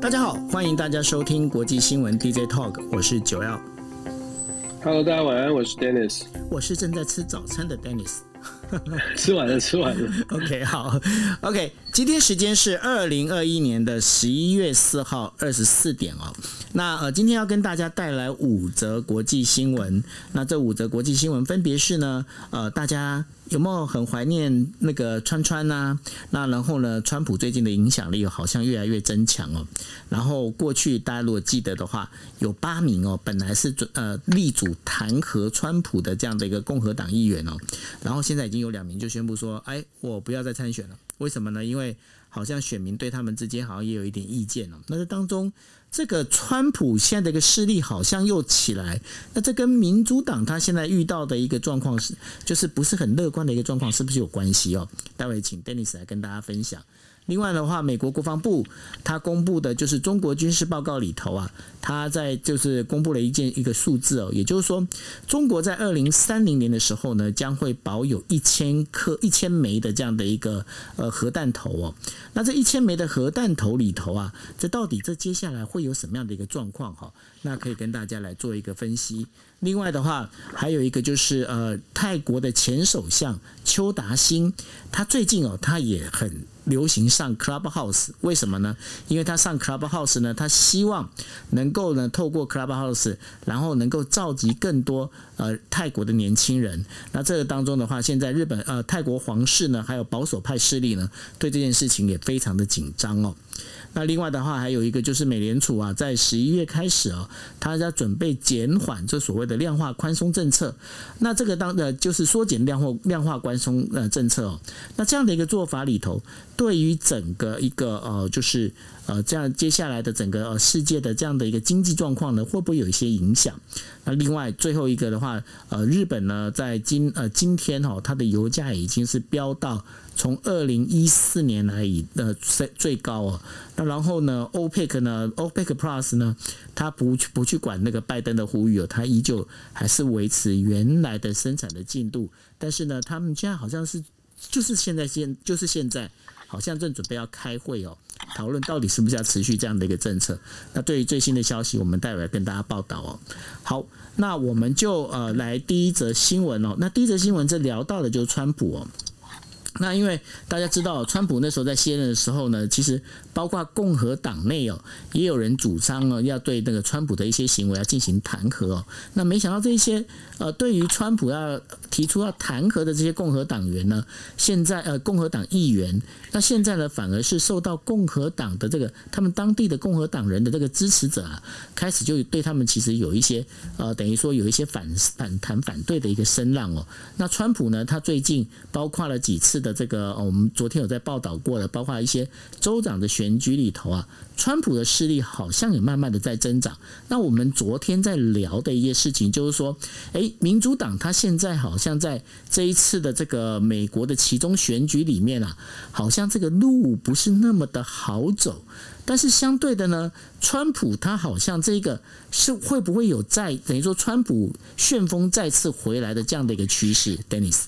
大家好，欢迎大家收听国际新闻 DJ Talk，我是九耀。Hello，大家晚安，我是 Dennis。我是正在吃早餐的 Dennis。吃完了，吃完了。OK，好，OK，今天时间是二零二一年的十一月四号二十四点哦。那呃，今天要跟大家带来五则国际新闻。那这五则国际新闻分别是呢，呃，大家有没有很怀念那个川川呢、那然后呢，川普最近的影响力好像越来越增强哦。然后过去大家如果记得的话，有八名哦，本来是准呃力主弹劾川普的这样的一个共和党议员哦，然后现在已经有两名就宣布说，哎，我不要再参选了。为什么呢？因为好像选民对他们之间好像也有一点意见哦。那这当中，这个川普现在的一个势力好像又起来，那这跟民主党他现在遇到的一个状况是，就是不是很乐观的一个状况，是不是有关系哦？待会请 Dennis 来跟大家分享。另外的话，美国国防部他公布的就是中国军事报告里头啊，他在就是公布了一件一个数字哦，也就是说，中国在二零三零年的时候呢，将会保有一千颗一千枚的这样的一个呃核弹头哦。那这一千枚的核弹头里头啊，这到底这接下来会有什么样的一个状况哈？那可以跟大家来做一个分析。另外的话，还有一个就是呃，泰国的前首相邱达兴，他最近哦，他也很流行上 Clubhouse，为什么呢？因为他上 Clubhouse 呢，他希望能够呢透过 Clubhouse，然后能够召集更多呃泰国的年轻人。那这个当中的话，现在日本呃泰国皇室呢，还有保守派势力呢，对这件事情也非常的紧张哦。那另外的话，还有一个就是美联储啊，在十一月开始啊，它要准备减缓这所谓的量化宽松政策。那这个当呃就是缩减量化量化宽松呃政策哦。那这样的一个做法里头，对于整个一个呃就是呃这样接下来的整个呃世界的这样的一个经济状况呢，会不会有一些影响？那另外最后一个的话，呃，日本呢在今呃今天哦，它的油价已经是飙到。从二零一四年来以呃最最高哦，那然后呢，OPEC 呢，OPEC Plus 呢，它不去不去管那个拜登的呼吁哦，它依旧还是维持原来的生产的进度，但是呢，他们现在好像是就是现在现就是现在好像正准备要开会哦，讨论到底是不是要持续这样的一个政策。那对于最新的消息，我们待会跟大家报道哦。好，那我们就呃来第一则新闻哦，那第一则新闻这聊到的就是川普哦。那因为大家知道，川普那时候在卸任的时候呢，其实包括共和党内哦，也有人主张呢，要对那个川普的一些行为要进行弹劾哦。那没想到这些呃，对于川普要提出要弹劾的这些共和党员呢，现在呃共和党议员，那现在呢反而是受到共和党的这个他们当地的共和党人的这个支持者啊，开始就对他们其实有一些呃，等于说有一些反反弹反对的一个声浪哦。那川普呢，他最近包括了几次的。这个我们昨天有在报道过的，包括一些州长的选举里头啊，川普的势力好像也慢慢的在增长。那我们昨天在聊的一些事情，就是说，诶，民主党他现在好像在这一次的这个美国的其中选举里面啊，好像这个路不是那么的好走。但是相对的呢，川普他好像这个是会不会有再等于说川普旋风再次回来的这样的一个趋势，Dennis？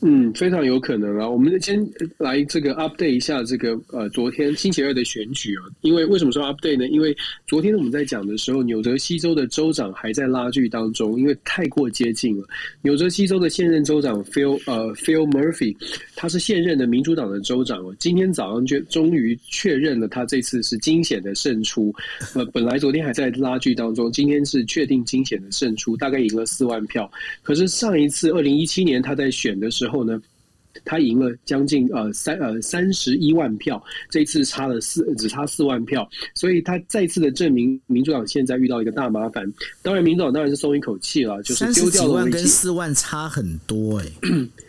嗯，非常有可能啊。我们先来这个 update 一下这个呃，昨天星期二的选举啊。因为为什么说 update 呢？因为昨天我们在讲的时候，纽泽西州的州长还在拉锯当中，因为太过接近了。纽泽西州的现任州长 Phil 呃 Phil Murphy，他是现任的民主党的州长哦。今天早上就终于确认了，他这次是惊险的胜出。呃，本来昨天还在拉锯当中，今天是确定惊险的胜出，大概赢了四万票。可是上一次二零一七年他在选的时候呢，他赢了将近呃三呃三十一万票，这一次差了四只差四万票，所以他再次的证明民主党现在遇到一个大麻烦。当然，民主党当然是松一口气了，就是丢掉了万跟四万差很多哎、欸。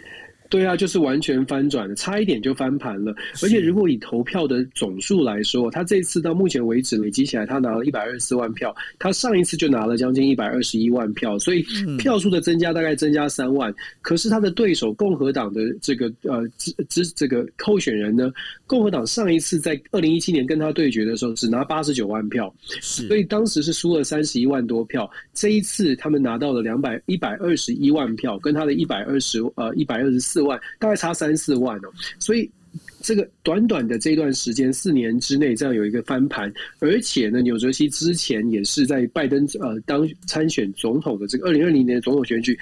对啊，就是完全翻转了，差一点就翻盘了。而且如果以投票的总数来说，他这次到目前为止累积起来，他拿了一百二十四万票，他上一次就拿了将近一百二十一万票，所以票数的增加大概增加三万。可是他的对手共和党的这个呃支支这个候选人呢，共和党上一次在二零一七年跟他对决的时候，只拿八十九万票，所以当时是输了三十一万多票。这一次他们拿到了两百一百二十一万票，跟他的一百二十呃一百二十四。四万大概差三四万哦，所以这个短短的这段时间，四年之内这样有一个翻盘，而且呢，纽泽西之前也是在拜登呃当参选总统的这个二零二零年总统选举。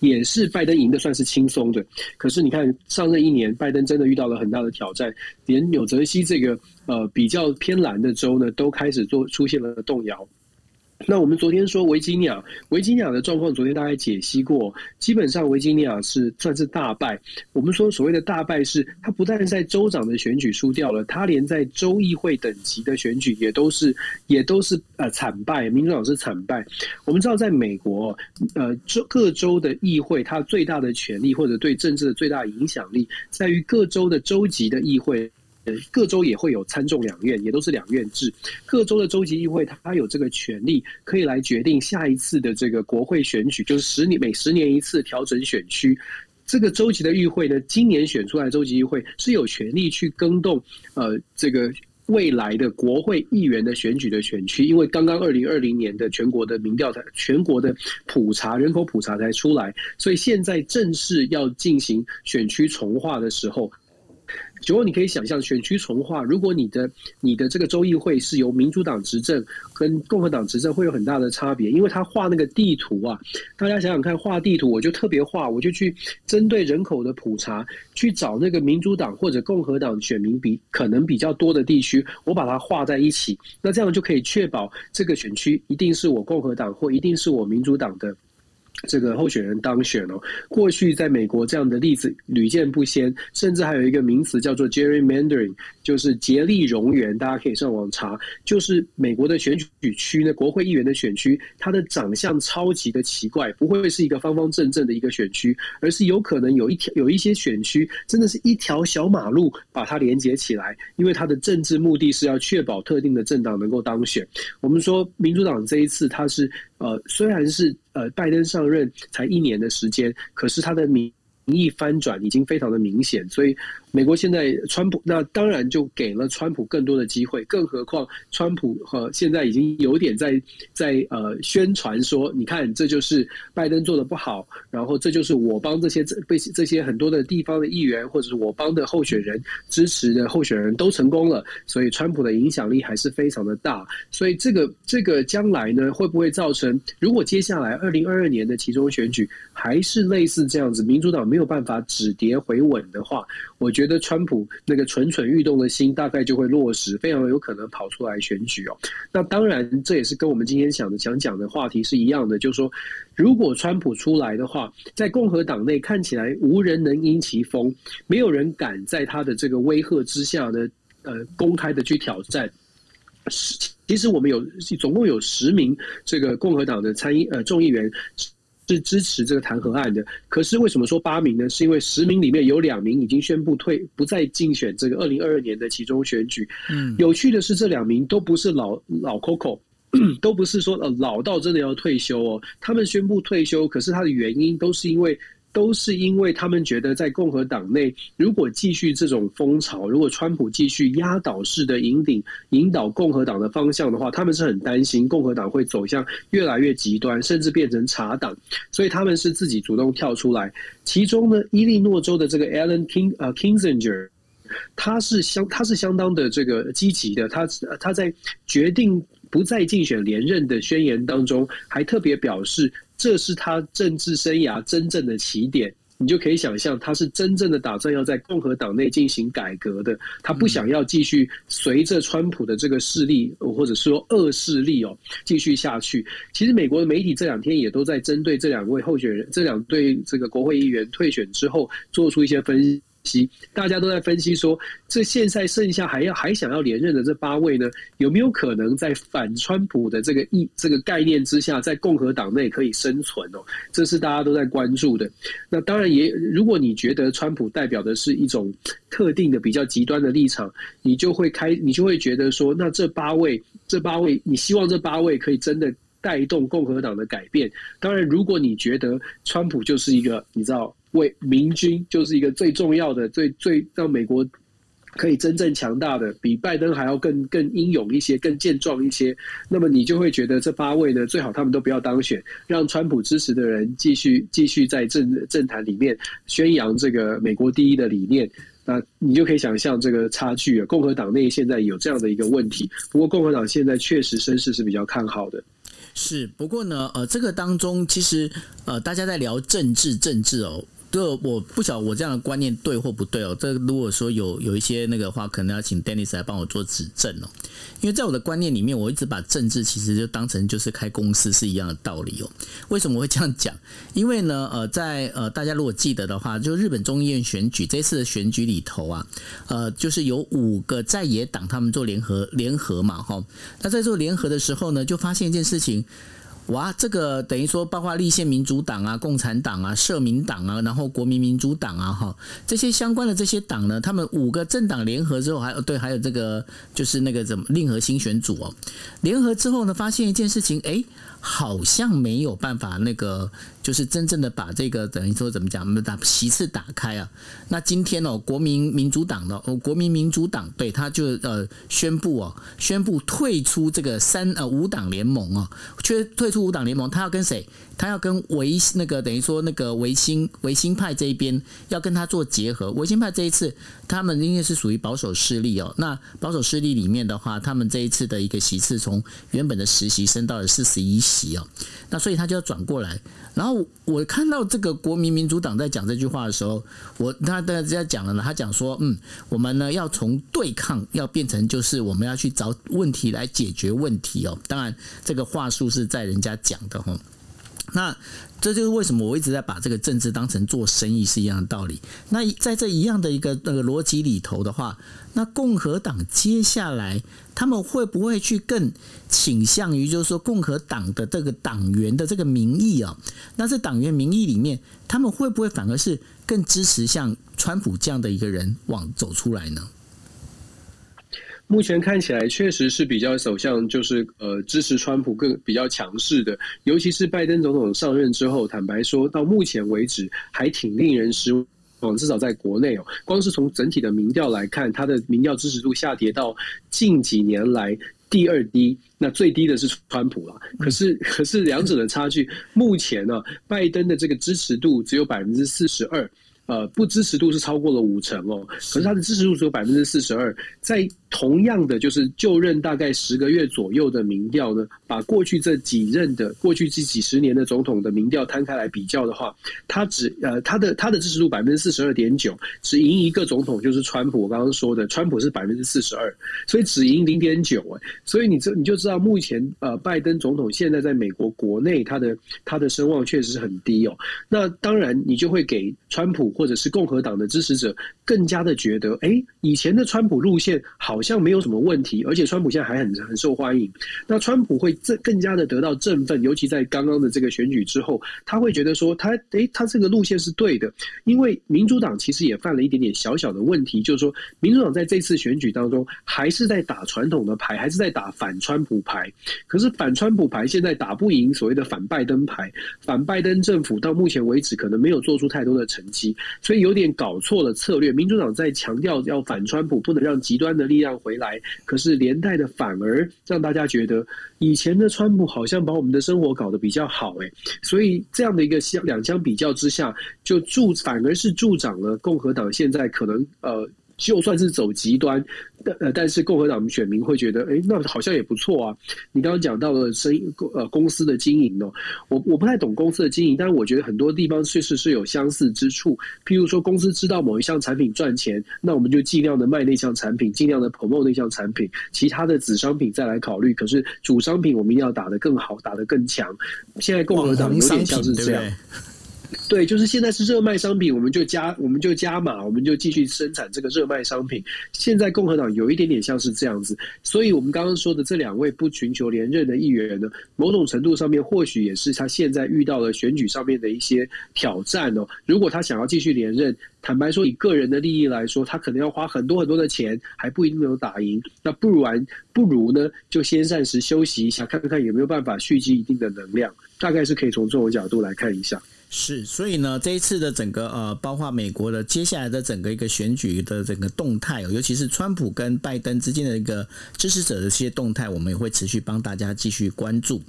也是拜登赢的算是轻松的，可是你看上任一年，拜登真的遇到了很大的挑战，连纽泽西这个呃比较偏蓝的州呢，都开始做出现了动摇。那我们昨天说维吉尼亚，维吉尼亚的状况，昨天大概解析过，基本上维吉尼亚是算是大败。我们说所谓的大败是，他不但在州长的选举输掉了，他连在州议会等级的选举也都是也都是呃惨败，民主党是惨败。我们知道，在美国，呃州各州的议会，它最大的权力或者对政治的最大影响力，在于各州的州级的议会。呃各州也会有参众两院，也都是两院制。各州的州级议会，它有这个权利，可以来决定下一次的这个国会选举，就是十年每十年一次调整选区。这个州级的议会呢，今年选出来州级议会是有权利去更动呃这个未来的国会议员的选举的选区，因为刚刚二零二零年的全国的民调才全国的普查人口普查才出来，所以现在正式要进行选区重划的时候。九欧，你可以想象选区重划，如果你的你的这个州议会是由民主党执政，跟共和党执政会有很大的差别，因为他画那个地图啊，大家想想看，画地图我就特别画，我就去针对人口的普查，去找那个民主党或者共和党选民比可能比较多的地区，我把它画在一起，那这样就可以确保这个选区一定是我共和党或一定是我民主党的。这个候选人当选哦，过去在美国这样的例子屡见不鲜，甚至还有一个名词叫做 gerrymandering，就是竭力容源。大家可以上网查，就是美国的选举区呢，国会议员的选区，它的长相超级的奇怪，不会是一个方方正正的一个选区，而是有可能有一条有一些选区真的是一条小马路把它连接起来，因为它的政治目的是要确保特定的政党能够当选。我们说民主党这一次它是。呃，虽然是呃拜登上任才一年的时间，可是他的民意翻转已经非常的明显，所以。美国现在川普那当然就给了川普更多的机会，更何况川普和现在已经有点在在呃宣传说，你看这就是拜登做的不好，然后这就是我帮这些这被这些很多的地方的议员或者是我帮的候选人支持的候选人都成功了，所以川普的影响力还是非常的大。所以这个这个将来呢，会不会造成如果接下来二零二二年的其中选举还是类似这样子，民主党没有办法止跌回稳的话，我觉。觉得川普那个蠢蠢欲动的心大概就会落实，非常有可能跑出来选举哦。那当然，这也是跟我们今天想的想讲的话题是一样的，就是说，如果川普出来的话，在共和党内看起来无人能因其风，没有人敢在他的这个威吓之下呢，呃，公开的去挑战。其实我们有总共有十名这个共和党的参议呃众议员。是支持这个弹劾案的，可是为什么说八名呢？是因为十名里面有两名已经宣布退，不再竞选这个二零二二年的其中选举。嗯，有趣的是，这两名都不是老老 Coco，都不是说呃老到真的要退休哦。他们宣布退休，可是他的原因都是因为。都是因为他们觉得，在共和党内，如果继续这种风潮，如果川普继续压倒式的引领、引导共和党的方向的话，他们是很担心共和党会走向越来越极端，甚至变成茶党。所以他们是自己主动跳出来。其中呢，伊利诺州的这个 Alan King 呃 Kingsinger，他是相他是相当的这个积极的。他他在决定不再竞选连任的宣言当中，还特别表示。这是他政治生涯真正的起点，你就可以想象，他是真正的打算要在共和党内进行改革的。他不想要继续随着川普的这个势力，或者说恶势力哦，继续下去。其实美国的媒体这两天也都在针对这两位候选人，这两对这个国会议员退选之后，做出一些分析析。大家都在分析说，这现在剩下还要还想要连任的这八位呢，有没有可能在反川普的这个意这个概念之下，在共和党内可以生存哦？这是大家都在关注的。那当然也，如果你觉得川普代表的是一种特定的比较极端的立场，你就会开，你就会觉得说，那这八位，这八位，你希望这八位可以真的带动共和党的改变？当然，如果你觉得川普就是一个，你知道。为明君就是一个最重要的、最最让美国可以真正强大的，比拜登还要更更英勇一些、更健壮一些。那么你就会觉得这八位呢，最好他们都不要当选，让川普支持的人继续继续在政政坛里面宣扬这个美国第一的理念。那你就可以想象这个差距啊。共和党内现在有这样的一个问题，不过共和党现在确实声势是比较看好的。是，不过呢，呃，这个当中其实呃，大家在聊政治，政治哦。这我不晓我这样的观念对或不对哦。这如果说有有一些那个话，可能要请 Dennis 来帮我做指正哦。因为在我的观念里面，我一直把政治其实就当成就是开公司是一样的道理哦。为什么会这样讲？因为呢，呃，在呃大家如果记得的话，就日本众议院选举这次的选举里头啊，呃，就是有五个在野党他们做联合联合嘛，哈。那在做联合的时候呢，就发现一件事情。哇，这个等于说，包括立宪民主党啊、共产党啊、社民党啊，然后国民民主党啊，哈，这些相关的这些党呢，他们五个政党联合之后，还有对，还有这个就是那个怎么令和新选组哦，联合之后呢，发现一件事情，哎。好像没有办法，那个就是真正的把这个等于说怎么讲，我们把席次打开啊。那今天哦，国民民主党的哦，国民民主党对他就呃宣布哦，宣布退出这个三呃五党联盟哦，却退出五党联盟，他要跟谁？他要跟维那个等于说那个维新维新派这一边要跟他做结合。维新派这一次他们应该是属于保守势力哦。那保守势力里面的话，他们这一次的一个席次从原本的实习升到了四十一席哦。那所以他就要转过来。然后我看到这个国民民主党在讲这句话的时候，我他在在讲了呢。他讲说，嗯，我们呢要从对抗要变成就是我们要去找问题来解决问题哦。当然这个话术是在人家讲的哈。那这就是为什么我一直在把这个政治当成做生意是一样的道理。那在这一样的一个那个逻辑里头的话，那共和党接下来他们会不会去更倾向于就是说共和党的这个党员的这个民意啊？那这党员民意里面，他们会不会反而是更支持像川普这样的一个人往走出来呢？目前看起来确实是比较走向，就是呃支持川普更比较强势的，尤其是拜登总统上任之后，坦白说到目前为止还挺令人失望，至少在国内哦，光是从整体的民调来看，他的民调支持度下跌到近几年来第二低，那最低的是川普了。可是可是两者的差距，目前呢，拜登的这个支持度只有百分之四十二。呃，不支持度是超过了五成哦，可是他的支持度只有百分之四十二，在同样的就是就任大概十个月左右的民调呢，把过去这几任的过去这几十年的总统的民调摊开来比较的话，他只呃他的他的支持度百分之四十二点九，只赢一个总统就是川普，我刚刚说的川普是百分之四十二，所以只赢零点九哎，所以你这你就知道目前呃拜登总统现在在美国国内他的他的声望确实是很低哦，那当然你就会给川普。或者是共和党的支持者更加的觉得，哎，以前的川普路线好好像没有什么问题，而且川普现在还很很受欢迎。那川普会更更加的得到振奋，尤其在刚刚的这个选举之后，他会觉得说，他哎，他这个路线是对的。因为民主党其实也犯了一点点小小的问题，就是说，民主党在这次选举当中还是在打传统的牌，还是在打反川普牌。可是反川普牌现在打不赢所谓的反拜登牌，反拜登政府到目前为止可能没有做出太多的成绩。所以有点搞错了策略。民主党在强调要反川普，不能让极端的力量回来，可是连带的反而让大家觉得以前的川普好像把我们的生活搞得比较好，哎，所以这样的一个相两相比较之下，就助反而是助长了共和党现在可能呃。就算是走极端，但呃，但是共和党选民会觉得，哎，那好像也不错啊。你刚刚讲到了生意呃公司的经营哦，我我不太懂公司的经营，但是我觉得很多地方确实是有相似之处。譬如说，公司知道某一项产品赚钱，那我们就尽量的卖那项产品，尽量的 promote 那项产品，其他的子商品再来考虑。可是主商品我们一定要打得更好，打得更强。现在共和党有点像是这样。对，就是现在是热卖商品，我们就加，我们就加码，我们就继续生产这个热卖商品。现在共和党有一点点像是这样子，所以我们刚刚说的这两位不寻求连任的议员呢，某种程度上面或许也是他现在遇到了选举上面的一些挑战哦。如果他想要继续连任，坦白说以个人的利益来说，他可能要花很多很多的钱，还不一定能打赢。那不如完，不如呢，就先暂时休息一下，看看有没有办法蓄积一定的能量。大概是可以从这种角度来看一下。是，所以呢，这一次的整个呃，包括美国的接下来的整个一个选举的整个动态，尤其是川普跟拜登之间的一个支持者的一些动态，我们也会持续帮大家继续关注。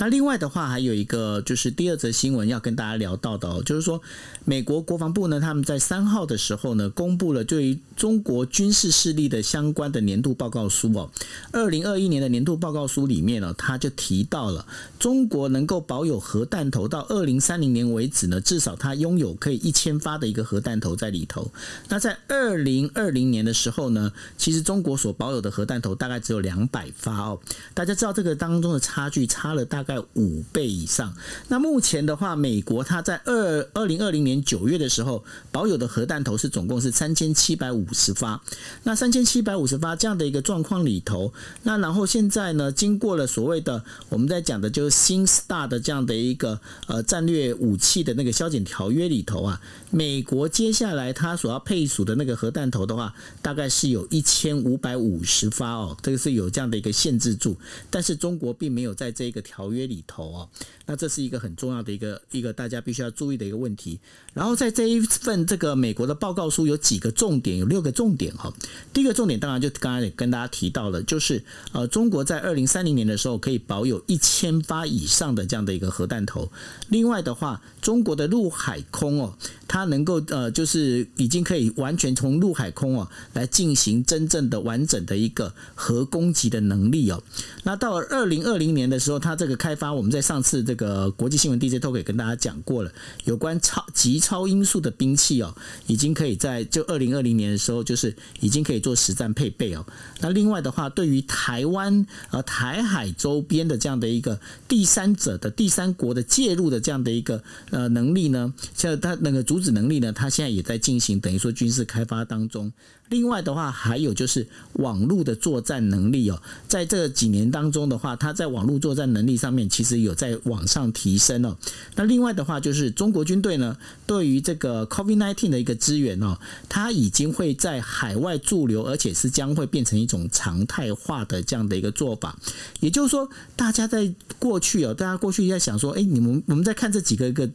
那另外的话，还有一个就是第二则新闻要跟大家聊到的哦，就是说美国国防部呢，他们在三号的时候呢，公布了对于中国军事势力的相关的年度报告书哦。二零二一年的年度报告书里面呢，他就提到了中国能够保有核弹头到二零三零年为止呢，至少它拥有可以一千发的一个核弹头在里头。那在二零二零年的时候呢，其实中国所保有的核弹头大概只有两百发哦。大家知道这个当中的差距差了大概在五倍以上。那目前的话，美国它在二二零二零年九月的时候保有的核弹头是总共是三千七百五十发。那三千七百五十发这样的一个状况里头，那然后现在呢，经过了所谓的我们在讲的就是新 STAR 的这样的一个呃战略武器的那个削减条约里头啊，美国接下来它所要配属的那个核弹头的话，大概是有一千五百五十发哦，这个是有这样的一个限制住，但是中国并没有在这个条约里头啊，那这是一个很重要的一个一个大家必须要注意的一个问题。然后在这一份这个美国的报告书有几个重点，有六个重点哈。第一个重点当然就刚刚也跟大家提到了，就是呃中国在二零三零年的时候可以保有一千发以上的这样的一个核弹头。另外的话，中国的陆海空哦，它能够呃就是已经可以完全从陆海空哦来进行真正的完整的一个核攻击的能力哦。那到了二零二零年的时候，它这个开发我们在上次这个国际新闻 DJ 都可以跟大家讲过了，有关超级超音速的兵器哦，已经可以在就二零二零年的时候就是已经可以做实战配备哦。那另外的话，对于台湾呃台海周边的这样的一个第三者的第三国的介入的这样的一个呃能力呢，像它那个阻止能力呢，它现在也在进行等于说军事开发当中。另外的话，还有就是网络的作战能力哦，在这几年当中的话，它在网络作战能力上面其实有在往上提升哦。那另外的话，就是中国军队呢，对于这个 COVID-19 的一个支援哦，它已经会在海外驻留，而且是将会变成一种常态化的这样的一个做法。也就是说，大家在过去哦，大家过去在想说，哎，你们我们在看这几个一个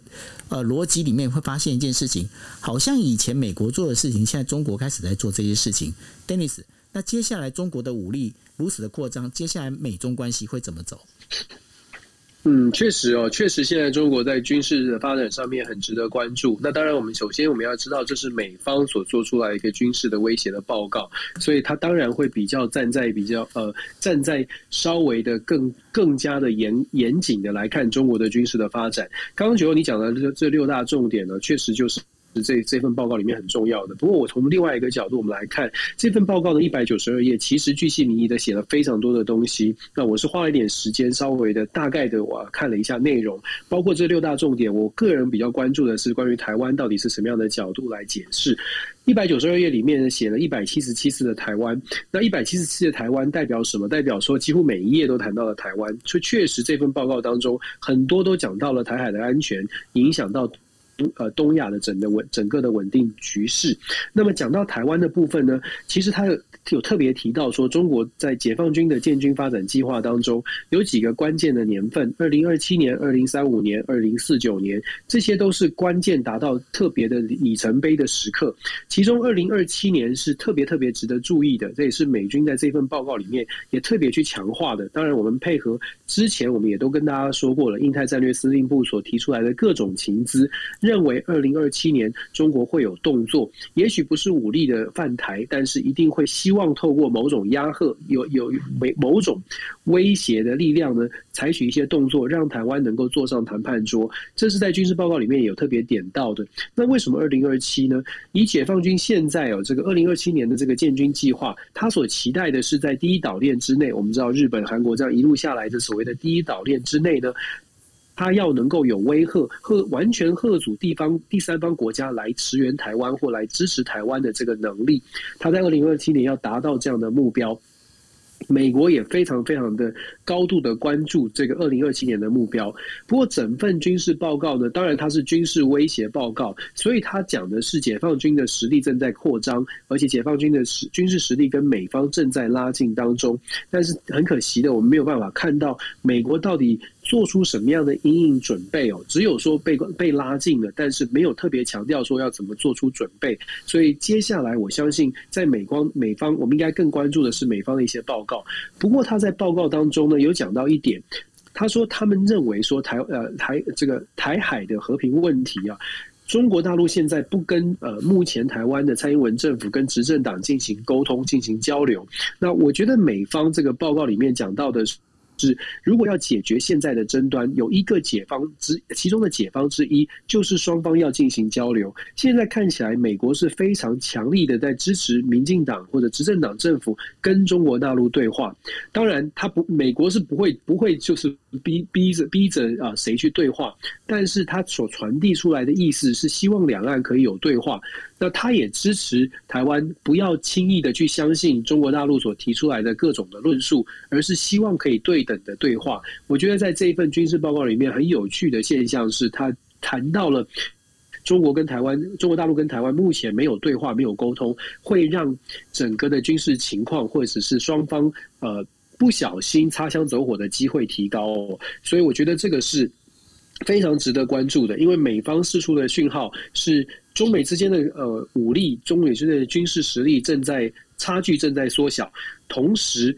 呃逻辑里面，会发现一件事情，好像以前美国做的事情，现在中国开始在做这。这些事情，Dennis，那接下来中国的武力如此的扩张，接下来美中关系会怎么走？嗯，确实哦，确实现在中国在军事的发展上面很值得关注。那当然，我们首先我们要知道，这是美方所做出来一个军事的威胁的报告，所以他当然会比较站在比较呃站在稍微的更更加的严严谨的来看中国的军事的发展。刚刚九欧你讲的这这六大重点呢，确实就是。这这份报告里面很重要的。不过，我从另外一个角度，我们来看这份报告的一百九十二页，其实巨细靡遗的写了非常多的东西。那我是花了一点时间，稍微的大概的我看了一下内容，包括这六大重点。我个人比较关注的是关于台湾到底是什么样的角度来解释。一百九十二页里面写了一百七十七次的台湾，那一百七十七的台湾代表什么？代表说几乎每一页都谈到了台湾。所以确实这份报告当中很多都讲到了台海的安全，影响到。呃，东亚的整个稳整个的稳定局势。那么讲到台湾的部分呢，其实他有有特别提到说，中国在解放军的建军发展计划当中，有几个关键的年份：二零二七年、二零三五年、二零四九年，这些都是关键达到特别的里程碑的时刻。其中二零二七年是特别特别值得注意的，这也是美军在这份报告里面也特别去强化的。当然，我们配合之前我们也都跟大家说过了，印太战略司令部所提出来的各种情资。认为二零二七年中国会有动作，也许不是武力的犯台，但是一定会希望透过某种压吓、有有某某种威胁的力量呢，采取一些动作，让台湾能够坐上谈判桌。这是在军事报告里面有特别点到的。那为什么二零二七呢？以解放军现在有这个二零二七年的这个建军计划，他所期待的是在第一岛链之内。我们知道日本、韩国这样一路下来的所谓的第一岛链之内呢？他要能够有威吓，和完全吓阻地方第三方国家来驰援台湾或来支持台湾的这个能力，他在二零二七年要达到这样的目标。美国也非常非常的高度的关注这个二零二七年的目标。不过，整份军事报告呢，当然它是军事威胁报告，所以它讲的是解放军的实力正在扩张，而且解放军的实军事实力跟美方正在拉近当中。但是很可惜的，我们没有办法看到美国到底做出什么样的阴影准备哦。只有说被被拉近了，但是没有特别强调说要怎么做出准备。所以接下来，我相信在美光美方，我们应该更关注的是美方的一些报告。不过他在报告当中呢，有讲到一点，他说他们认为说台呃台这个台海的和平问题啊。中国大陆现在不跟呃目前台湾的蔡英文政府跟执政党进行沟通、进行交流，那我觉得美方这个报告里面讲到的是。如果要解决现在的争端，有一个解方之其中的解方之一，就是双方要进行交流。现在看起来，美国是非常强力的在支持民进党或者执政党政府跟中国大陆对话。当然，他不，美国是不会不会就是逼逼着逼着啊谁去对话，但是他所传递出来的意思是希望两岸可以有对话。那他也支持台湾不要轻易的去相信中国大陆所提出来的各种的论述，而是希望可以对等的对话。我觉得在这一份军事报告里面，很有趣的现象是，他谈到了中国跟台湾、中国大陆跟台湾目前没有对话、没有沟通，会让整个的军事情况或者是双方呃不小心擦枪走火的机会提高。所以我觉得这个是非常值得关注的，因为美方释出的讯号是。中美之间的呃武力，中美之间的军事实力正在差距正在缩小，同时，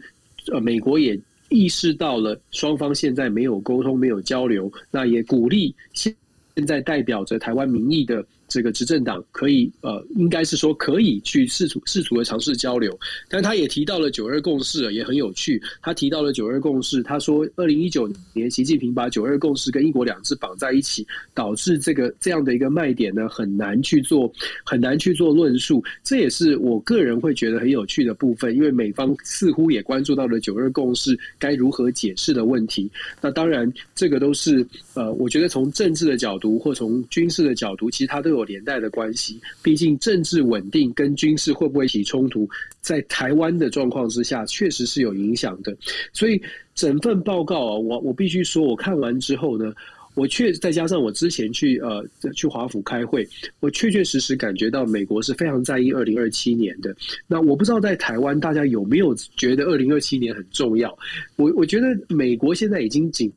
呃，美国也意识到了双方现在没有沟通、没有交流，那也鼓励现现在代表着台湾民意的。这个执政党可以呃，应该是说可以去试图试图的尝试交流，但他也提到了九二共识，也很有趣。他提到了九二共识，他说二零一九年习近平把九二共识跟一国两制绑在一起，导致这个这样的一个卖点呢很难去做很难去做论述。这也是我个人会觉得很有趣的部分，因为美方似乎也关注到了九二共识该如何解释的问题。那当然，这个都是呃，我觉得从政治的角度或从军事的角度，其实它都有。有连带的关系，毕竟政治稳定跟军事会不会起冲突，在台湾的状况之下，确实是有影响的。所以整份报告啊，我我必须说，我看完之后呢，我确再加上我之前去呃去华府开会，我确确实实感觉到美国是非常在意二零二七年的。那我不知道在台湾大家有没有觉得二零二七年很重要？我我觉得美国现在已经紧。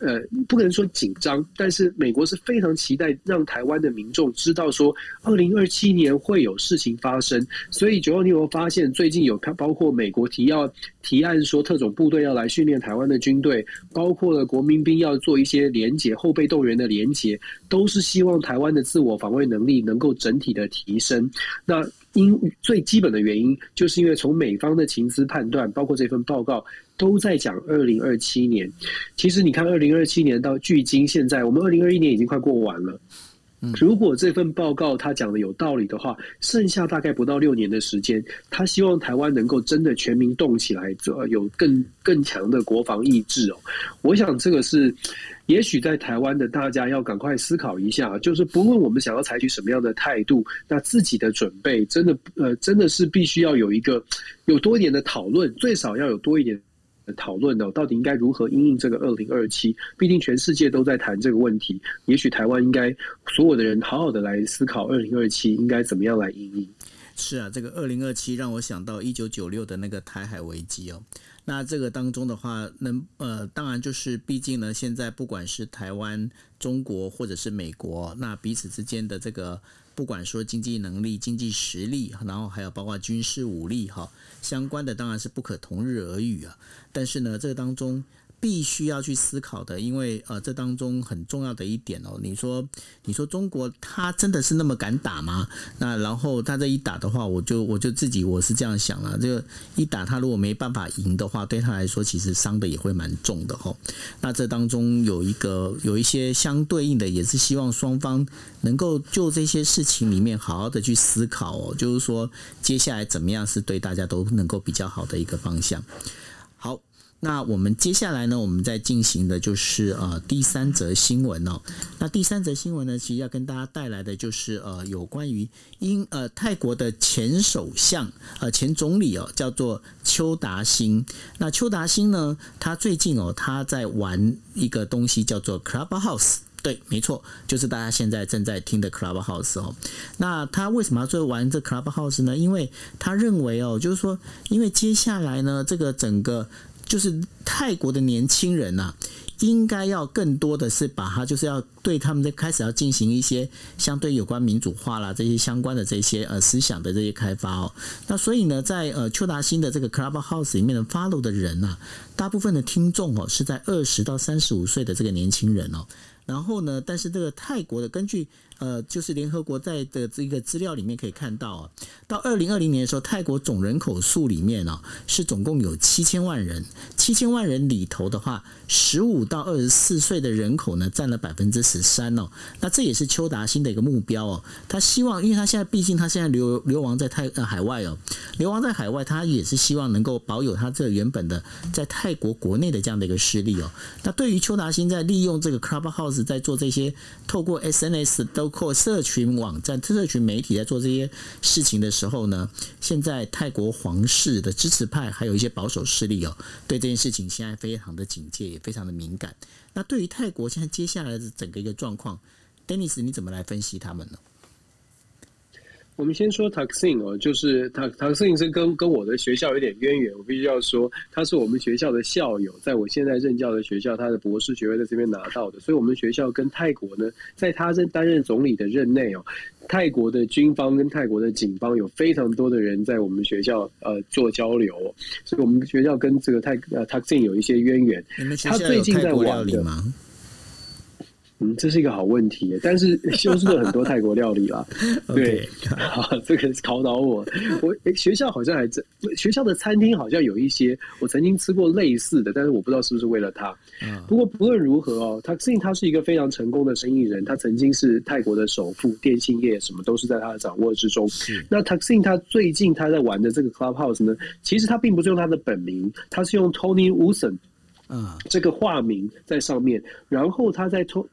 呃，不可能说紧张，但是美国是非常期待让台湾的民众知道说，二零二七年会有事情发生。所以九号你有发现，最近有包括美国提要提案说，特种部队要来训练台湾的军队，包括了国民兵要做一些连结后备动员的连结，都是希望台湾的自我防卫能力能够整体的提升。那因最基本的原因，就是因为从美方的情资判断，包括这份报告。都在讲二零二七年，其实你看二零二七年到距今现在，我们二零二一年已经快过完了。如果这份报告他讲的有道理的话，剩下大概不到六年的时间，他希望台湾能够真的全民动起来，有更更强的国防意志哦。我想这个是，也许在台湾的大家要赶快思考一下，就是不论我们想要采取什么样的态度，那自己的准备真的呃真的是必须要有一个有多一点的讨论，最少要有多一点。讨论的到底应该如何应应这个二零二七？毕竟全世界都在谈这个问题，也许台湾应该所有的人好好的来思考二零二七应该怎么样来应应。是啊，这个二零二七让我想到一九九六的那个台海危机哦。那这个当中的话，能呃，当然就是毕竟呢，现在不管是台湾、中国或者是美国，那彼此之间的这个。不管说经济能力、经济实力，然后还有包括军事武力哈，相关的当然是不可同日而语啊。但是呢，这个当中。必须要去思考的，因为呃，这当中很重要的一点哦，你说，你说中国他真的是那么敢打吗？那然后他这一打的话，我就我就自己我是这样想了，这个一打他如果没办法赢的话，对他来说其实伤的也会蛮重的哈。那这当中有一个有一些相对应的，也是希望双方能够就这些事情里面好好的去思考哦，就是说接下来怎么样是对大家都能够比较好的一个方向。那我们接下来呢，我们在进行的就是呃第三则新闻哦。那第三则新闻呢，其实要跟大家带来的就是呃有关于英呃泰国的前首相呃前总理哦，叫做邱达新。那邱达新呢，他最近哦他在玩一个东西叫做 Clubhouse，对，没错，就是大家现在正在听的 Clubhouse 哦。那他为什么要做玩这 Clubhouse 呢？因为他认为哦，就是说，因为接下来呢，这个整个就是泰国的年轻人呐，应该要更多的是把它就是要对他们的开始要进行一些相对有关民主化啦这些相关的这些呃思想的这些开发哦。那所以呢，在呃邱达新的这个 Clubhouse 里面的 follow 的人啊，大部分的听众哦是在二十到三十五岁的这个年轻人哦。然后呢，但是这个泰国的根据。呃，就是联合国在的这个资料里面可以看到啊，到二零二零年的时候，泰国总人口数里面呢是总共有七千万人，七千万人里头的话，十五到二十四岁的人口呢占了百分之十三哦。那这也是邱达新的一个目标哦。他希望，因为他现在毕竟他现在流流亡在泰呃海外哦，流亡在海外，他也是希望能够保有他这原本的在泰国国内的这样的一个势力哦。那对于邱达新在利用这个 Clubhouse 在做这些透过 SNS 都。括社群网站、社群媒体在做这些事情的时候呢，现在泰国皇室的支持派还有一些保守势力哦，对这件事情现在非常的警戒，也非常的敏感。那对于泰国现在接下来的整个一个状况，Dennis 你怎么来分析他们呢？我们先说 Taksin 哦，就是 Tak Taksin 是跟跟我的学校有点渊源，我必须要说，他是我们学校的校友，在我现在任教的学校，他的博士学位在这边拿到的，所以我们学校跟泰国呢，在他任担任总理的任内哦，泰国的军方跟泰国的警方有非常多的人在我们学校呃做交流，所以我们学校跟这个泰呃 Taksin 有一些渊源。他最近在玩的。嗯，这是一个好问题，但是修饰了很多泰国料理啦。对，好，这个考倒我。我学校好像还真，学校的餐厅好像有一些，我曾经吃过类似的，但是我不知道是不是为了他。不过不论如何哦，他毕竟他是一个非常成功的生意人，他曾经是泰国的首富，电信业什么都是在他的掌握之中。那 Taksin 他最近他在玩的这个 Clubhouse 呢，其实他并不是用他的本名，他是用 Tony Wilson 啊这个化名在上面，然后他在 T。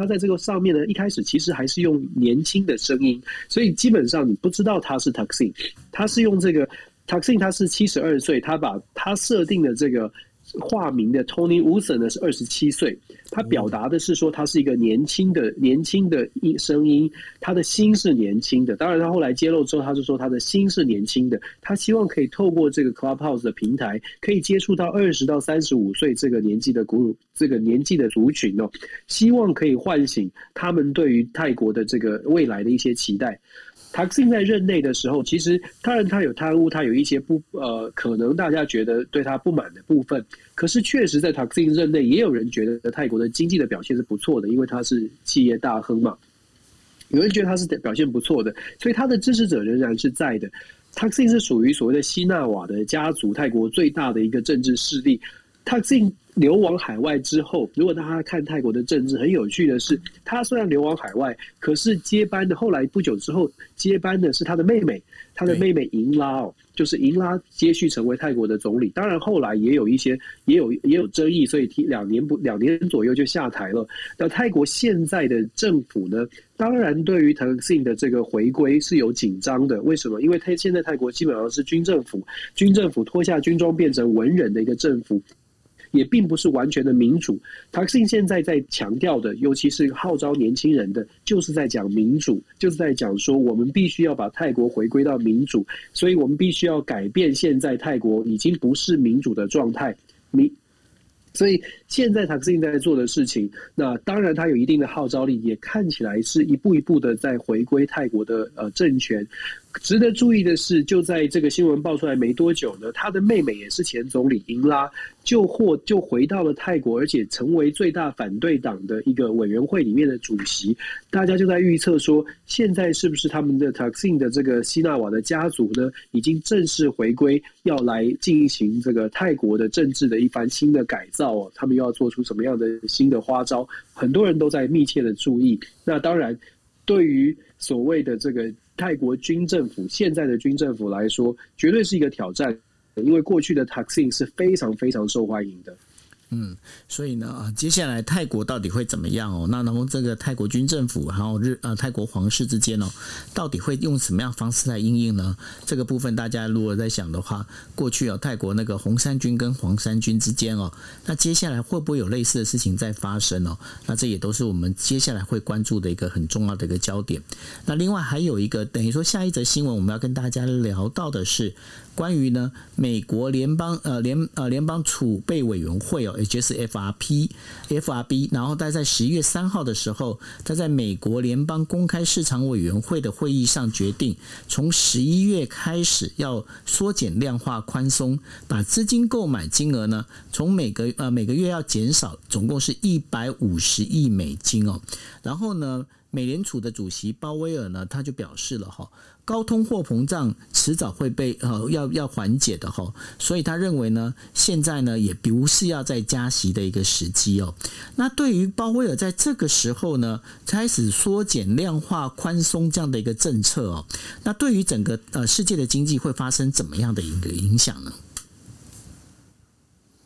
他在这个上面呢，一开始其实还是用年轻的声音，所以基本上你不知道他是 Taxin，他是用这个 Taxin，他是七十二岁，他把他设定的这个。化名的 Tony Wilson 呢是二十七岁，他表达的是说他是一个年轻的年轻的音声音，他的心是年轻的。当然，他后来揭露之后，他就说他的心是年轻的，他希望可以透过这个 Clubhouse 的平台，可以接触到二十到三十五岁这个年纪的古这个年纪的族群哦，希望可以唤醒他们对于泰国的这个未来的一些期待。他现在任内的时候，其实当然他有贪污，他有一些不呃，可能大家觉得对他不满的部分。可是确实在他自己任内，也有人觉得泰国的经济的表现是不错的，因为他是企业大亨嘛。有人觉得他是表现不错的，所以他的支持者仍然是在的。他自己是属于所谓的西纳瓦的家族，泰国最大的一个政治势力。他自己流亡海外之后，如果大家看泰国的政治，很有趣的是，他虽然流亡海外，可是接班的后来不久之后接班的是他的妹妹，他的妹妹银拉哦，就是银拉接续成为泰国的总理。当然后来也有一些也有也有争议，所以提两年不两年左右就下台了。那泰国现在的政府呢，当然对于腾讯的这个回归是有紧张的。为什么？因为他现在泰国基本上是军政府，军政府脱下军装变成文人的一个政府。也并不是完全的民主。塔克辛现在在强调的，尤其是号召年轻人的，就是在讲民主，就是在讲说我们必须要把泰国回归到民主，所以我们必须要改变现在泰国已经不是民主的状态。民，所以现在塔克辛在做的事情，那当然他有一定的号召力，也看起来是一步一步的在回归泰国的呃政权。值得注意的是，就在这个新闻爆出来没多久呢，他的妹妹也是前总理英拉，就获就回到了泰国，而且成为最大反对党的一个委员会里面的主席。大家就在预测说，现在是不是他们的 Taksin 的这个西纳瓦的家族呢，已经正式回归，要来进行这个泰国的政治的一番新的改造哦？他们又要做出什么样的新的花招？很多人都在密切的注意。那当然，对于所谓的这个。泰国军政府现在的军政府来说，绝对是一个挑战，因为过去的 taxing 是非常非常受欢迎的。嗯，所以呢啊，接下来泰国到底会怎么样哦？那然后这个泰国军政府，还有日呃泰国皇室之间哦，到底会用什么样方式来应应呢？这个部分大家如果在想的话，过去哦泰国那个红衫军跟黄衫军之间哦，那接下来会不会有类似的事情在发生哦？那这也都是我们接下来会关注的一个很重要的一个焦点。那另外还有一个等于说下一则新闻我们要跟大家聊到的是。关于呢美国联邦呃联呃联邦储备委员会哦，也就是 FRP FRB，然后他在十一月三号的时候，他在美国联邦公开市场委员会的会议上决定，从十一月开始要缩减量化宽松，把资金购买金额呢从每个呃每个月要减少，总共是一百五十亿美金哦。然后呢，美联储的主席鲍威尔呢，他就表示了哈。高通货膨胀迟早会被呃要要缓解的哈，所以他认为呢，现在呢也不是要在加息的一个时机哦。那对于鲍威尔在这个时候呢开始缩减量化宽松这样的一个政策哦，那对于整个呃世界的经济会发生怎么样的一个影响呢？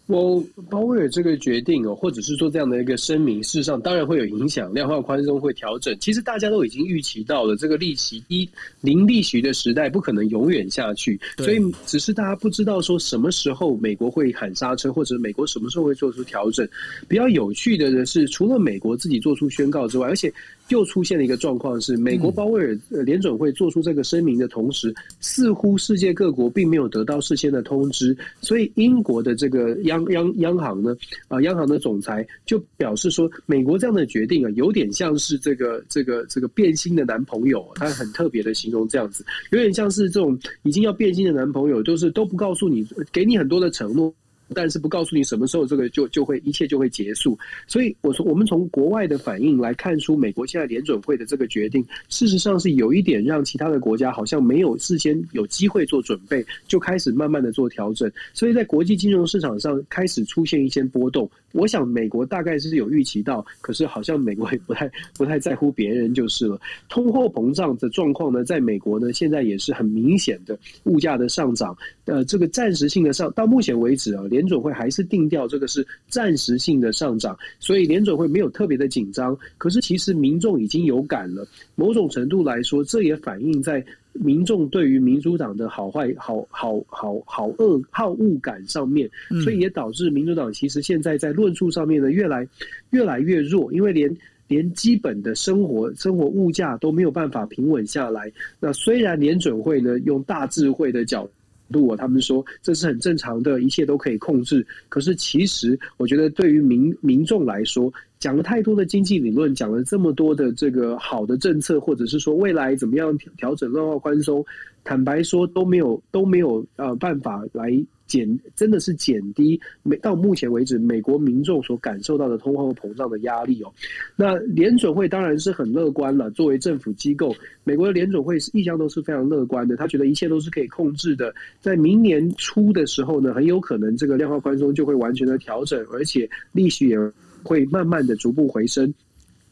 我鲍威尔这个决定哦，或者是做这样的一个声明，事实上当然会有影响，量化宽松会调整。其实大家都已经预期到了，这个利息低、零利息的时代不可能永远下去，所以只是大家不知道说什么时候美国会喊刹车，或者美国什么时候会做出调整。比较有趣的是，除了美国自己做出宣告之外，而且。又出现了一个状况，是美国鲍威尔联准会做出这个声明的同时，似乎世界各国并没有得到事先的通知，所以英国的这个央央央行呢，啊，央行的总裁就表示说，美国这样的决定啊，有点像是这个这个这个变心的男朋友，他很特别的形容这样子，有点像是这种已经要变心的男朋友，就是都不告诉你，给你很多的承诺。但是不告诉你什么时候这个就就会一切就会结束，所以我说我们从国外的反应来看出，美国现在联准会的这个决定，事实上是有一点让其他的国家好像没有事先有机会做准备，就开始慢慢的做调整，所以在国际金融市场上开始出现一些波动。我想美国大概是有预期到，可是好像美国也不太不太在乎别人就是了。通货膨胀的状况呢，在美国呢现在也是很明显的物价的上涨，呃，这个暂时性的上到目前为止啊，联准会还是定调这个是暂时性的上涨，所以联准会没有特别的紧张。可是其实民众已经有感了，某种程度来说，这也反映在。民众对于民主党的好坏、好好好好恶好恶感上面，所以也导致民主党其实现在在论述上面呢，越来越来越弱，因为连连基本的生活生活物价都没有办法平稳下来。那虽然联准会呢用大智慧的角度啊，他们说这是很正常的，一切都可以控制，可是其实我觉得对于民民众来说。讲了太多的经济理论，讲了这么多的这个好的政策，或者是说未来怎么样调整量化宽松，坦白说都没有都没有呃办法来减，真的是减低美到目前为止美国民众所感受到的通货膨胀的压力哦。那联准会当然是很乐观了，作为政府机构，美国的联准会是一向都是非常乐观的，他觉得一切都是可以控制的，在明年初的时候呢，很有可能这个量化宽松就会完全的调整，而且利息也。会慢慢的逐步回升，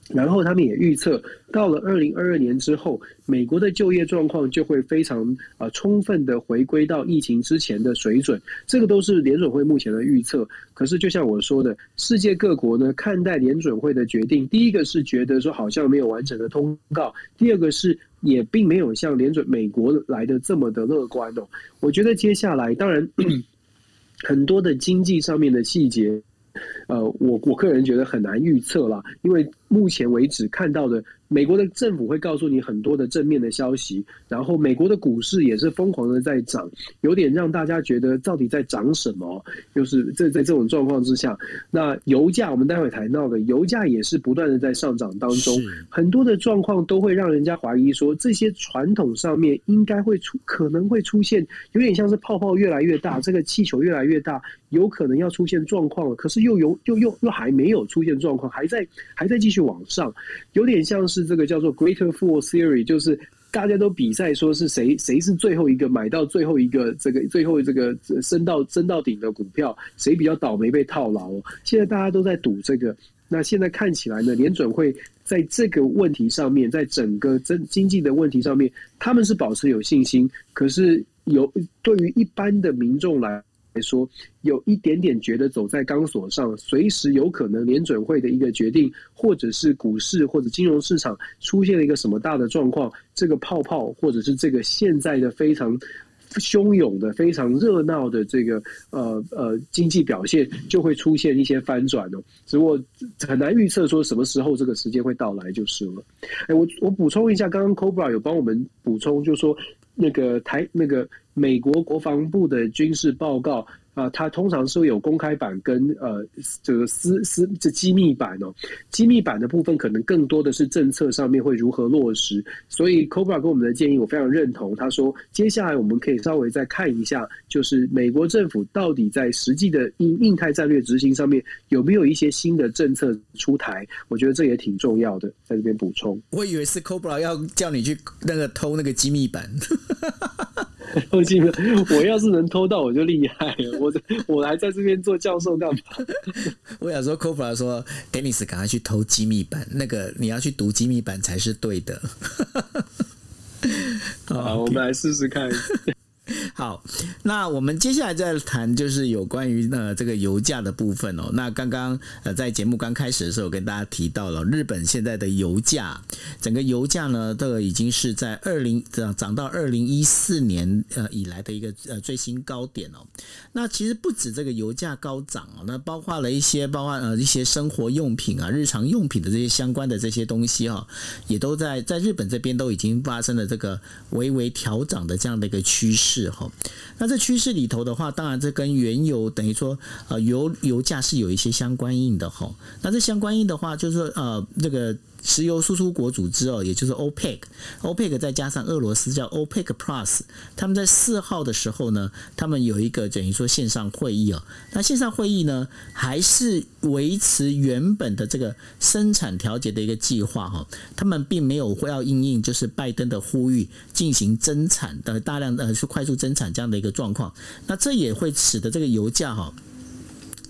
然后他们也预测，到了二零二二年之后，美国的就业状况就会非常呃充分的回归到疫情之前的水准。这个都是联准会目前的预测。可是就像我说的，世界各国呢看待联准会的决定，第一个是觉得说好像没有完整的通告，第二个是也并没有像联准美国来的这么的乐观哦。我觉得接下来当然很多的经济上面的细节。呃，我我个人觉得很难预测了，因为目前为止看到的。美国的政府会告诉你很多的正面的消息，然后美国的股市也是疯狂的在涨，有点让大家觉得到底在涨什么？就是在在这种状况之下，那油价我们待会谈到的油价也是不断的在上涨当中，很多的状况都会让人家怀疑说，这些传统上面应该会出可能会出现，有点像是泡泡越来越大，这个气球越来越大，有可能要出现状况了，可是又有又又又还没有出现状况，还在还在继续往上，有点像是。这个叫做 Greater Fool Theory，就是大家都比赛说是谁谁是最后一个买到最后一个这个最后这个升到升到顶的股票，谁比较倒霉被套牢。现在大家都在赌这个。那现在看起来呢，联准会在这个问题上面，在整个经经济的问题上面，他们是保持有信心。可是有对于一般的民众来。来说，有一点点觉得走在钢索上，随时有可能联准会的一个决定，或者是股市或者金融市场出现了一个什么大的状况，这个泡泡或者是这个现在的非常汹涌的、非常热闹的这个呃呃经济表现，就会出现一些翻转哦。只不过很难预测说什么时候这个时间会到来就是了。哎，我我补充一下，刚刚 Cobra 有帮我们补充，就是说。那个台那个美国国防部的军事报告。啊，它通常是会有公开版跟呃这个私私这机密版哦，机密版的部分可能更多的是政策上面会如何落实，所以 Cobra 给我们的建议我非常认同。他说，接下来我们可以稍微再看一下，就是美国政府到底在实际的印印太战略执行上面有没有一些新的政策出台，我觉得这也挺重要的，在这边补充。我以为是 Cobra 要叫你去那个偷那个机密版。偷机密，我要是能偷到，我就厉害了。我我还在这边做教授干嘛？我想说 c o p r a 说，Dennis 赶快去偷机密版，那个你要去读机密版才是对的。好，我们来试试看。好，那我们接下来再谈就是有关于呃这个油价的部分哦。那刚刚呃在节目刚开始的时候，跟大家提到了日本现在的油价，整个油价呢，这个已经是在二零涨涨到二零一四年呃以来的一个呃最新高点哦。那其实不止这个油价高涨哦，那包括了一些包括呃一些生活用品啊、日常用品的这些相关的这些东西哈，也都在在日本这边都已经发生了这个微微调涨的这样的一个趋势。是哈，那这趋势里头的话，当然这跟原油等于说呃油油价是有一些相关应的哈。那这相关应的话，就是说呃这个。石油输出国组织哦，也就是 OPEC，OPEC 再加上俄罗斯叫 OPEC Plus，他们在四号的时候呢，他们有一个等于说线上会议哦。那线上会议呢，还是维持原本的这个生产调节的一个计划哈。他们并没有会要应应就是拜登的呼吁进行增产的大量的是快速增产这样的一个状况。那这也会使得这个油价哈。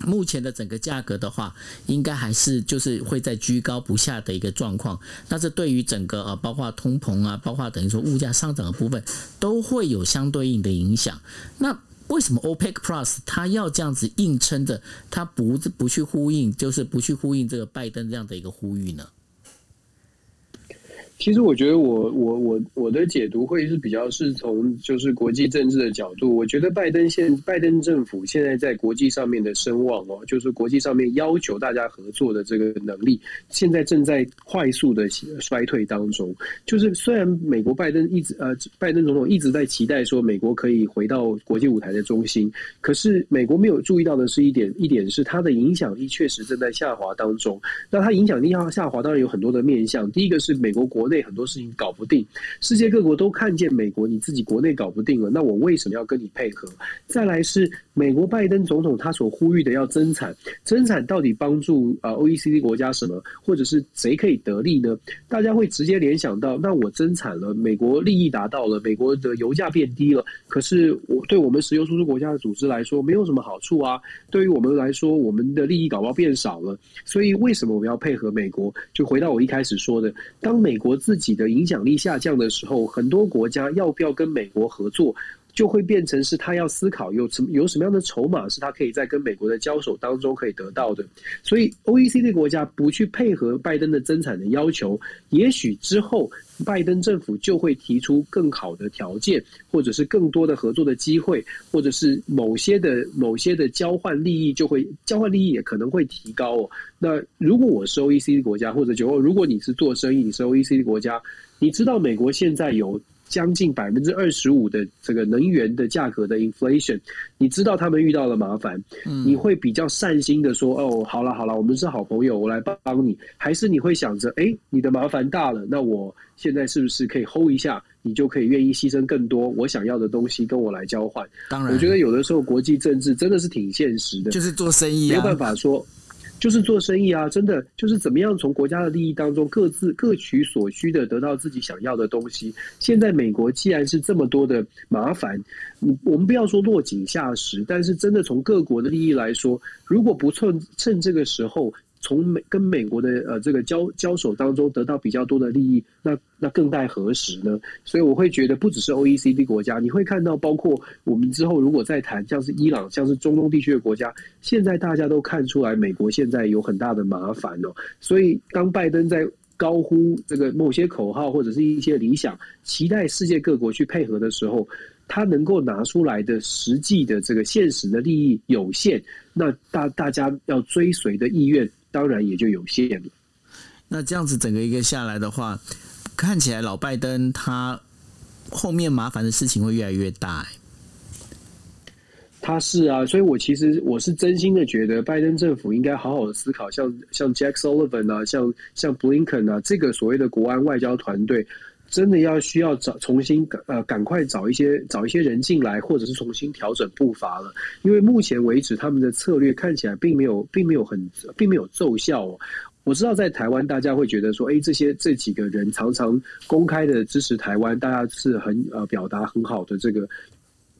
目前的整个价格的话，应该还是就是会在居高不下的一个状况。那这对于整个呃，包括通膨啊，包括等于说物价上涨的部分，都会有相对应的影响。那为什么 OPEC Plus 它要这样子硬撑着，它不不去呼应，就是不去呼应这个拜登这样的一个呼吁呢？其实我觉得我我我我的解读会是比较是从就是国际政治的角度，我觉得拜登现拜登政府现在在国际上面的声望哦，就是国际上面要求大家合作的这个能力，现在正在快速的衰退当中。就是虽然美国拜登一直呃拜登总统一直在期待说美国可以回到国际舞台的中心，可是美国没有注意到的是一点一点是它的影响力确实正在下滑当中。那它影响力要下滑，当然有很多的面向。第一个是美国国国内。很多事情搞不定，世界各国都看见美国你自己国内搞不定了，那我为什么要跟你配合？再来是美国拜登总统他所呼吁的要增产，增产到底帮助啊 OECD 国家什么，或者是谁可以得利呢？大家会直接联想到，那我增产了，美国利益达到了，美国的油价变低了，可是我对我们石油输出国家的组织来说没有什么好处啊。对于我们来说，我们的利益搞不好变少了，所以为什么我们要配合美国？就回到我一开始说的，当美国。自己的影响力下降的时候，很多国家要不要跟美国合作，就会变成是他要思考有什么有什么样的筹码是他可以在跟美国的交手当中可以得到的。所以，O E C D 国家不去配合拜登的增产的要求，也许之后。拜登政府就会提出更好的条件，或者是更多的合作的机会，或者是某些的某些的交换利益就会交换利益也可能会提高哦。那如果我是 O E C D 国家，或者就如果你是做生意，你是 O E C D 国家，你知道美国现在有。将近百分之二十五的这个能源的价格的 inflation，你知道他们遇到了麻烦，你会比较善心的说哦，好了好了，我们是好朋友，我来帮你，还是你会想着，哎，你的麻烦大了，那我现在是不是可以 hold 一下，你就可以愿意牺牲更多我想要的东西跟我来交换？当然，我觉得有的时候国际政治真的是挺现实的，就是做生意，没有办法说。就是做生意啊，真的就是怎么样从国家的利益当中各自各取所需的得到自己想要的东西。现在美国既然是这么多的麻烦，我们不要说落井下石，但是真的从各国的利益来说，如果不趁趁这个时候。从美跟美国的呃这个交交手当中得到比较多的利益，那那更待何时呢？所以我会觉得不只是 O E C D 国家，你会看到包括我们之后如果再谈像是伊朗，像是中东地区的国家，现在大家都看出来美国现在有很大的麻烦哦。所以当拜登在高呼这个某些口号或者是一些理想，期待世界各国去配合的时候，他能够拿出来的实际的这个现实的利益有限，那大大家要追随的意愿。当然也就有限了。那这样子整个一个下来的话，看起来老拜登他后面麻烦的事情会越来越大。他是啊，所以我其实我是真心的觉得，拜登政府应该好好的思考，像像 Jack Sullivan 啊，像像 Blinken 啊，这个所谓的国安外交团队，真的要需要找重新呃赶快找一些找一些人进来，或者是重新调整步伐了。因为目前为止，他们的策略看起来并没有并没有很并没有奏效哦。我知道在台湾，大家会觉得说，哎，这些这几个人常常公开的支持台湾，大家是很呃表达很好的这个。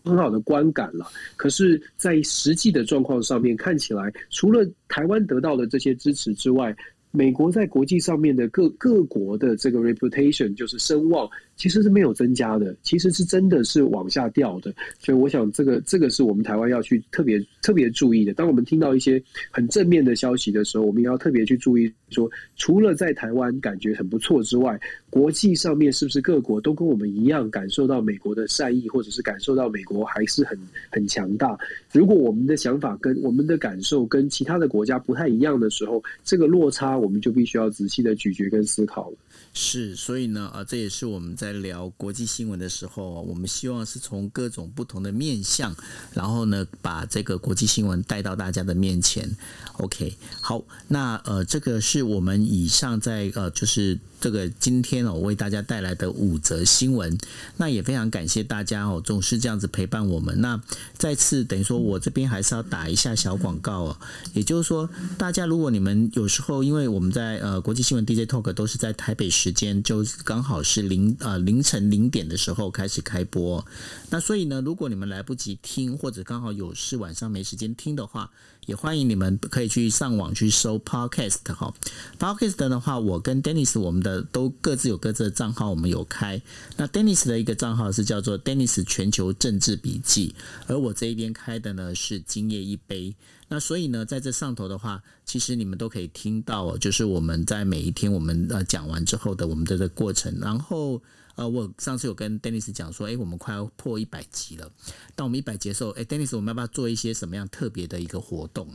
很好的观感了，可是，在实际的状况上面，看起来除了台湾得到的这些支持之外，美国在国际上面的各各国的这个 reputation 就是声望。其实是没有增加的，其实是真的是往下掉的，所以我想这个这个是我们台湾要去特别特别注意的。当我们听到一些很正面的消息的时候，我们也要特别去注意，说除了在台湾感觉很不错之外，国际上面是不是各国都跟我们一样感受到美国的善意，或者是感受到美国还是很很强大？如果我们的想法跟我们的感受跟其他的国家不太一样的时候，这个落差我们就必须要仔细的咀嚼跟思考了。是，所以呢，啊，这也是我们在聊国际新闻的时候，我们希望是从各种不同的面向，然后呢，把这个国际新闻带到大家的面前。OK，好，那呃，这个是我们以上在呃，就是。这个今天哦，为大家带来的五则新闻，那也非常感谢大家哦，总是这样子陪伴我们。那再次等于说，我这边还是要打一下小广告哦，也就是说，大家如果你们有时候，因为我们在呃国际新闻 DJ Talk 都是在台北时间，就刚好是零呃凌晨零点的时候开始开播，那所以呢，如果你们来不及听，或者刚好有事晚上没时间听的话。也欢迎你们可以去上网去搜 Podcast 哈，Podcast 的话，我跟 Dennis 我们的都各自有各自的账号，我们有开。那 Dennis 的一个账号是叫做 Dennis 全球政治笔记，而我这一边开的呢是今夜一杯。那所以呢，在这上头的话，其实你们都可以听到，就是我们在每一天我们呃讲完之后的我们的这过程，然后。呃，我上次有跟 Dennis 讲说，哎，我们快要破一百集了。当我们一百集的时候，哎，Dennis，我们要不要做一些什么样特别的一个活动？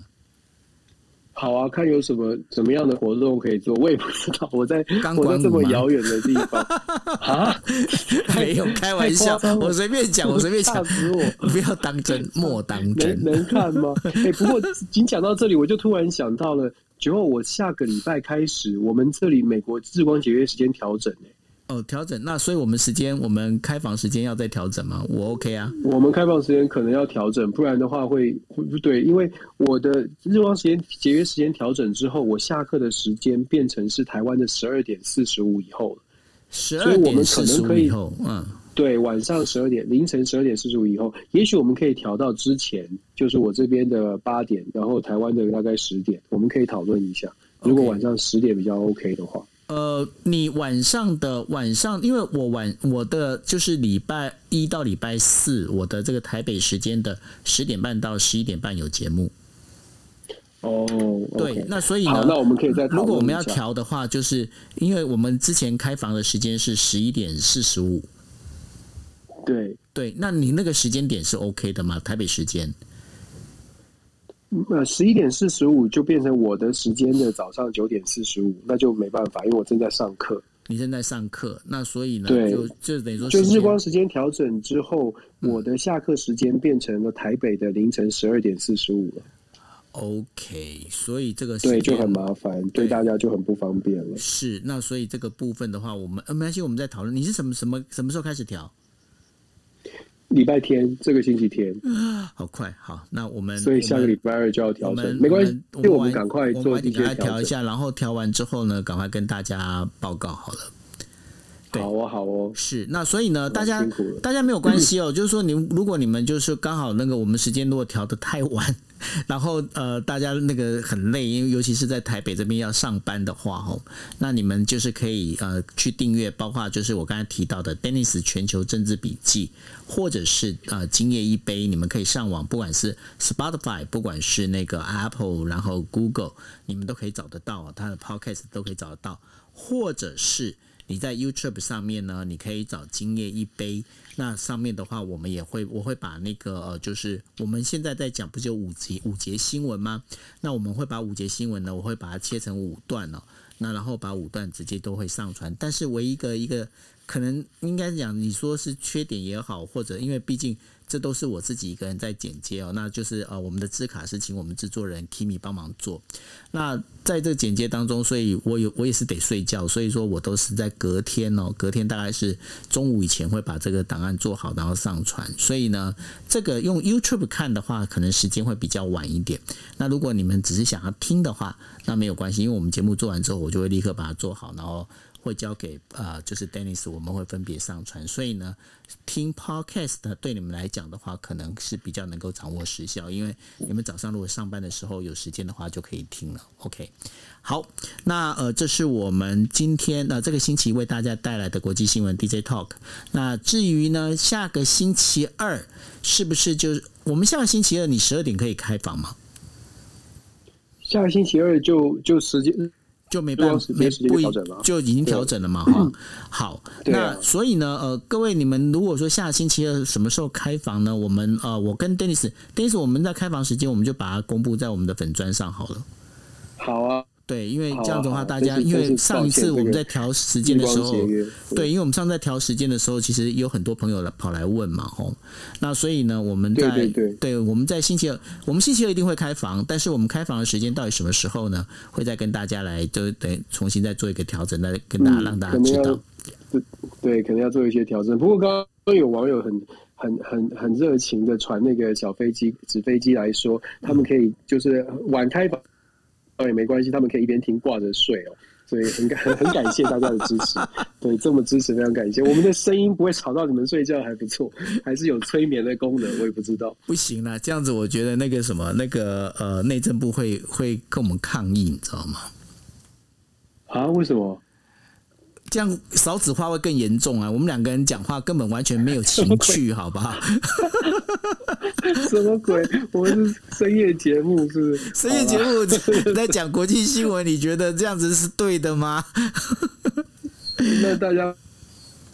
好啊，看有什么什么样的活动可以做。我也不知道，我在我在这么遥远的地方 啊，没有开玩笑，我随便讲，我随便讲，死我！不要当真，莫当真。能看吗？哎，不过仅讲到这里，我就突然想到了，九号，我下个礼拜开始，我们这里美国日光节约时间调整哎。哦，调整那，所以我们时间，我们开房时间要再调整吗？我 OK 啊。我们开房时间可能要调整，不然的话会会不对，因为我的日光时间节约时间调整之后，我下课的时间变成是台湾的十二点四十五以后了。十二点四十五以后，嗯，对，晚上十二点，凌晨十二点四十五以后，也许我们可以调到之前，就是我这边的八点，然后台湾的大概十点，我们可以讨论一下，如果晚上十点比较 OK 的话。呃，你晚上的晚上，因为我晚我的就是礼拜一到礼拜四，我的这个台北时间的十点半到十一点半有节目。哦，对，那所以呢，那我们可以再如果我们要调的话，就是因为我们之前开房的时间是十一点四十五。对对，那你那个时间点是 OK 的吗？台北时间？呃，十一点四十五就变成我的时间的早上九点四十五，那就没办法，因为我正在上课。你正在上课，那所以呢，就就等于说，就日光时间调整之后，我的下课时间变成了台北的凌晨十二点四十五了。OK，所以这个对就很麻烦，对大家就很不方便了。是，那所以这个部分的话，我们呃没关系，我们在讨论。你是什么什么什么时候开始调？礼拜天，这个星期天，好快，好，那我们所以下个礼拜二就要调整，没关系，就我们赶快做一些调一下，然后调完之后呢，赶快跟大家报告好了。好哦，好哦，是那所以呢，大家 大家没有关系哦，就是说，你如果你们就是刚好那个我们时间如果调的太晚，然后呃，大家那个很累，因为尤其是在台北这边要上班的话哦，那你们就是可以呃去订阅，包括就是我刚才提到的 Dennis 全球政治笔记，或者是呃今夜一杯，你们可以上网，不管是 Spotify，不管是那个 Apple，然后 Google，你们都可以找得到，它的 Podcast 都可以找得到，或者是。你在 YouTube 上面呢，你可以找今夜一杯。那上面的话，我们也会，我会把那个呃，就是我们现在在讲不就五节五节新闻吗？那我们会把五节新闻呢，我会把它切成五段哦。那然后把五段直接都会上传。但是唯一一个一个可能应该讲，你说是缺点也好，或者因为毕竟。这都是我自己一个人在剪接哦，那就是呃，我们的字卡是请我们制作人 Kimi 帮忙做。那在这剪接当中，所以我有我也是得睡觉，所以说我都是在隔天哦，隔天大概是中午以前会把这个档案做好，然后上传。所以呢，这个用 YouTube 看的话，可能时间会比较晚一点。那如果你们只是想要听的话，那没有关系，因为我们节目做完之后，我就会立刻把它做好，然后。会交给呃，就是 Dennis，我们会分别上传。所以呢，听 Podcast 对你们来讲的话，可能是比较能够掌握时效，因为你们早上如果上班的时候有时间的话，就可以听了。OK，好，那呃，这是我们今天呃这个星期为大家带来的国际新闻 DJ Talk。那至于呢，下个星期二是不是就我们下个星期二你十二点可以开房吗？下个星期二就就时间。就没办法，没不就已经调整了嘛？哈，好，那所以呢，呃，各位你们如果说下星期二什么时候开房呢？我们呃，我跟 Dennis，Dennis，我们在开房时间，我们就把它公布在我们的粉砖上好了。好啊。对，因为这样子的话，大家因为上一次我们在调时间的时候，对，因为我们上次在调时间的时候，其实有很多朋友来跑来问嘛，吼，那所以呢，我们在对我们在星期二，我们星期二一定会开房，但是我们开房的时间到底什么时候呢？会再跟大家来，就等重新再做一个调整，来跟大家让大家知道。对，可能要做一些调整。不过刚刚有网友很很很很热情的传那个小飞机、纸飞机来说，他们可以就是晚开房。倒也没关系，他们可以一边听挂着睡哦，所以很感很感谢大家的支持，对，这么支持非常感谢。我们的声音不会吵到你们睡觉，还不错，还是有催眠的功能，我也不知道。不行啦，这样子我觉得那个什么那个呃内政部会会跟我们抗议，你知道吗？啊？为什么？这样少子化会更严重啊！我们两个人讲话根本完全没有情趣，好不好？什么鬼？我们是深夜节目，是不是？深夜节目 在讲国际新闻，你觉得这样子是对的吗？那大家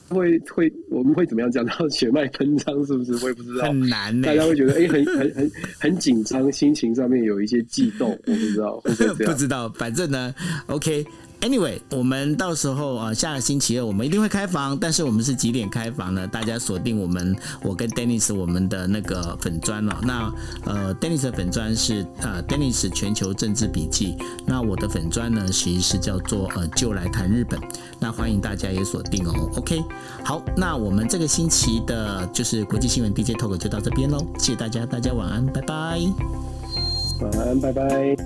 会会我们会怎么样讲到血脉喷张？是不是？我也不知道，很难。大家会觉得哎，很很很很紧张，心情上面有一些悸动，我不知道，不知道。反正呢，OK。Anyway，我们到时候啊，下个星期二我们一定会开房，但是我们是几点开房呢？大家锁定我们，我跟 Dennis 我们的那个粉砖了。那呃，Dennis 的粉砖是呃 Dennis 全球政治笔记，那我的粉砖呢其实是叫做呃就来谈日本。那欢迎大家也锁定哦。OK，好，那我们这个星期的就是国际新闻 DJ Talk 就到这边喽，谢谢大家，大家晚安，拜拜。晚安，拜拜。